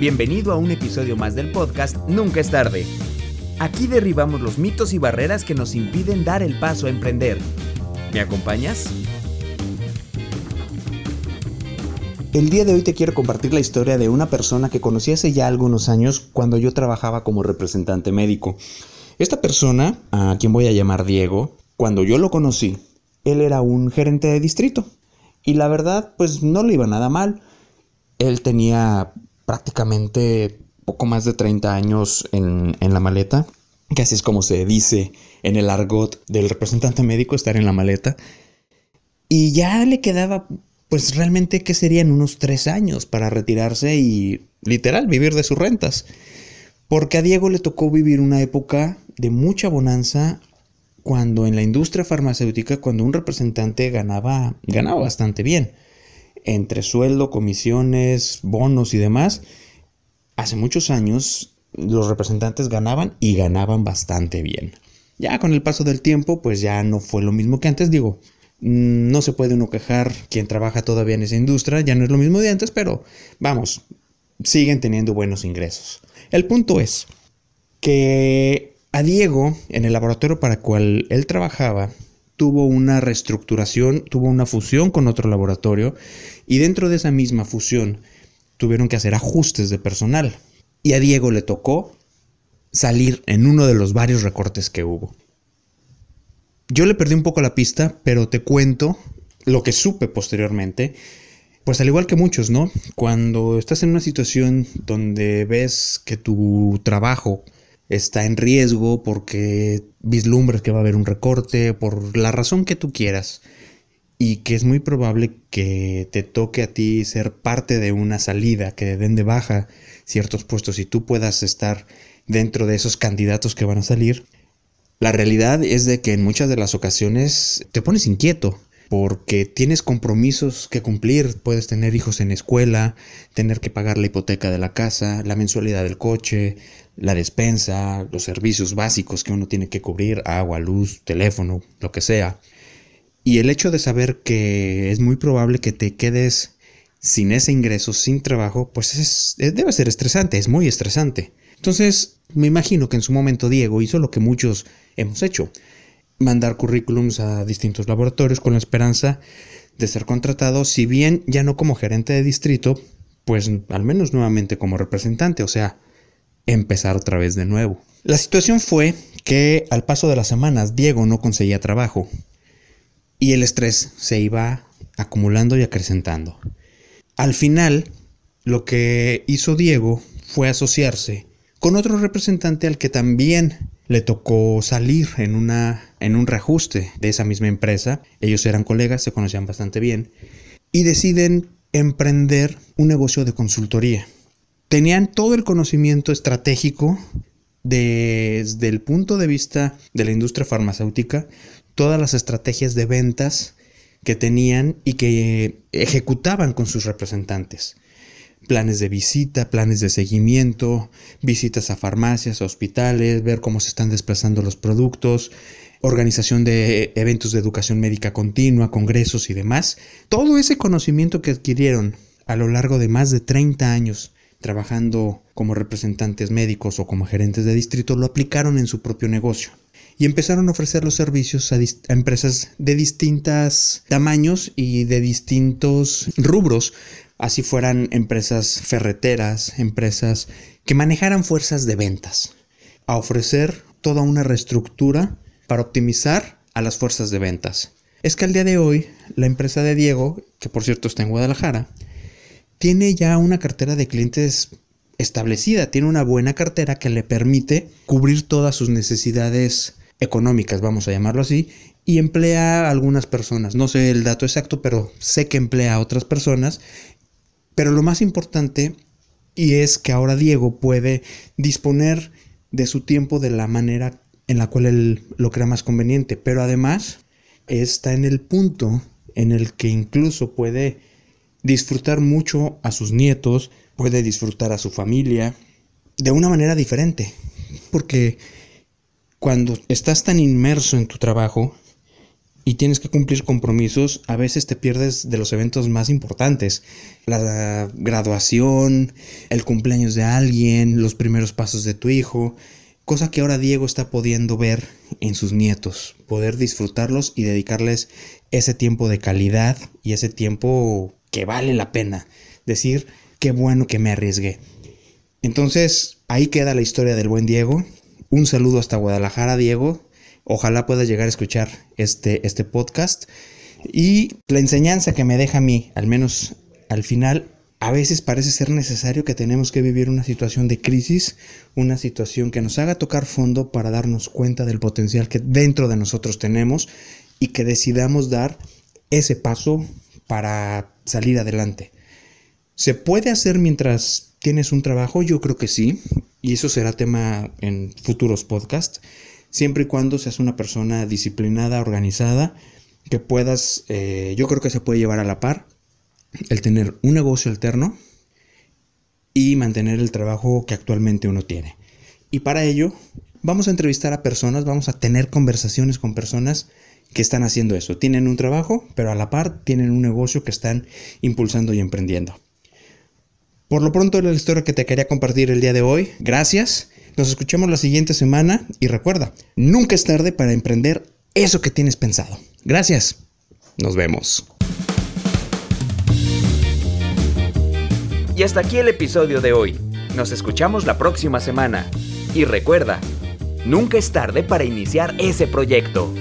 Bienvenido a un episodio más del podcast Nunca es tarde. Aquí derribamos los mitos y barreras que nos impiden dar el paso a emprender. ¿Me acompañas? El día de hoy te quiero compartir la historia de una persona que conocí hace ya algunos años cuando yo trabajaba como representante médico. Esta persona, a quien voy a llamar Diego, cuando yo lo conocí, él era un gerente de distrito. Y la verdad, pues no le iba nada mal. Él tenía prácticamente poco más de 30 años en, la maleta, que así es como se dice en el argot del representante médico, estar en la maleta. Y ya le quedaba, pues realmente, que serían unos tres años para retirarse y literal vivir de sus rentas. Porque a Diego le tocó vivir una época de mucha bonanza cuando en la industria farmacéutica, cuando un representante ganaba, ganaba bastante bien entre sueldo, comisiones, bonos y demás, hace muchos años los representantes ganaban y ganaban bastante bien. Ya con el paso del tiempo, pues ya no fue lo mismo que antes, digo, mm, no se puede uno quejar quien trabaja todavía en esa industria, ya no es lo mismo de antes, pero vamos, siguen teniendo buenos ingresos. El punto es que a Diego, en el laboratorio para el cual él trabajaba, tuvo una reestructuración, tuvo una fusión con otro laboratorio y dentro de esa misma fusión tuvieron que hacer ajustes de personal. Y a Diego le tocó salir en uno de los varios recortes que hubo. Yo le perdí un poco la pista, pero te cuento lo que supe posteriormente. Pues al igual que muchos, ¿no? Cuando estás en una situación donde ves que tu trabajo está en riesgo porque vislumbres que va a haber un recorte, por la razón que tú quieras, y que es muy probable que te toque a ti ser parte de una salida, que den de baja ciertos puestos y tú puedas estar dentro de esos candidatos que van a salir, la realidad es de que en muchas de las ocasiones te pones inquieto porque tienes compromisos que cumplir, puedes tener hijos en escuela, tener que pagar la hipoteca de la casa, la mensualidad del coche, la despensa, los servicios básicos que uno tiene que cubrir, agua, luz, teléfono, lo que sea. Y el hecho de saber que es muy probable que te quedes sin ese ingreso, sin trabajo, pues es, debe ser estresante, es muy estresante. Entonces, me imagino que en su momento Diego hizo lo que muchos hemos hecho mandar currículums a distintos laboratorios con la esperanza de ser contratado, si bien ya no como gerente de distrito, pues al menos nuevamente como representante, o sea, empezar otra vez de nuevo. La situación fue que al paso de las semanas Diego no conseguía trabajo y el estrés se iba acumulando y acrecentando. Al final, lo que hizo Diego fue asociarse con otro representante al que también le tocó salir en, una, en un reajuste de esa misma empresa. Ellos eran colegas, se conocían bastante bien, y deciden emprender un negocio de consultoría. Tenían todo el conocimiento estratégico desde el punto de vista de la industria farmacéutica, todas las estrategias de ventas que tenían y que ejecutaban con sus representantes planes de visita, planes de seguimiento, visitas a farmacias, a hospitales, ver cómo se están desplazando los productos, organización de eventos de educación médica continua, congresos y demás. Todo ese conocimiento que adquirieron a lo largo de más de 30 años trabajando como representantes médicos o como gerentes de distrito lo aplicaron en su propio negocio y empezaron a ofrecer los servicios a, a, empresas de distintos tamaños y de distintos rubros así fueran empresas ferreteras, empresas que manejaran fuerzas de ventas, a ofrecer toda una reestructura para optimizar a las fuerzas de ventas. Es que al día de hoy, la empresa de Diego, que por cierto está en Guadalajara, tiene ya una cartera de clientes establecida, tiene una buena cartera que le permite cubrir todas sus necesidades económicas, vamos a llamarlo así, y emplea a algunas personas. No sé el dato exacto, pero sé que emplea a otras personas pero lo más importante y es que ahora Diego puede disponer de su tiempo de la manera en la cual él lo crea más conveniente, pero además está en el punto en el que incluso puede disfrutar mucho a sus nietos, puede disfrutar a su familia de una manera diferente, porque cuando estás tan inmerso en tu trabajo y tienes que cumplir compromisos, a veces te pierdes de los eventos más importantes. La graduación, el cumpleaños de alguien, los primeros pasos de tu hijo, cosa que ahora Diego está pudiendo ver en sus nietos, poder disfrutarlos y dedicarles ese tiempo de calidad y ese tiempo que vale la pena. Decir, qué bueno que me arriesgué. Entonces, ahí queda la historia del buen Diego. Un saludo hasta Guadalajara, Diego. Ojalá puedas llegar a escuchar este, este podcast. Y la enseñanza que me deja a mí, al menos al final, a veces parece ser necesario que tenemos que vivir una situación de crisis, una situación que nos haga tocar fondo para darnos cuenta del potencial que dentro de nosotros tenemos y que decidamos dar ese paso para salir adelante. ¿Se puede hacer mientras tienes un trabajo? Yo creo que sí, y eso será tema en futuros podcasts siempre y cuando seas una persona disciplinada, organizada, que puedas, eh, yo creo que se puede llevar a la par el tener un negocio alterno y mantener el trabajo que actualmente uno tiene. Y para ello vamos a entrevistar a personas, vamos a tener conversaciones con personas que están haciendo eso. Tienen un trabajo, pero a la par tienen un negocio que están impulsando y emprendiendo. Por lo pronto, la historia que te quería compartir el día de hoy. Gracias. Nos escuchamos la siguiente semana y recuerda, nunca es tarde para emprender eso que tienes pensado. Gracias. Nos vemos. Y hasta aquí el episodio de hoy. Nos escuchamos la próxima semana. Y recuerda, nunca es tarde para iniciar ese proyecto.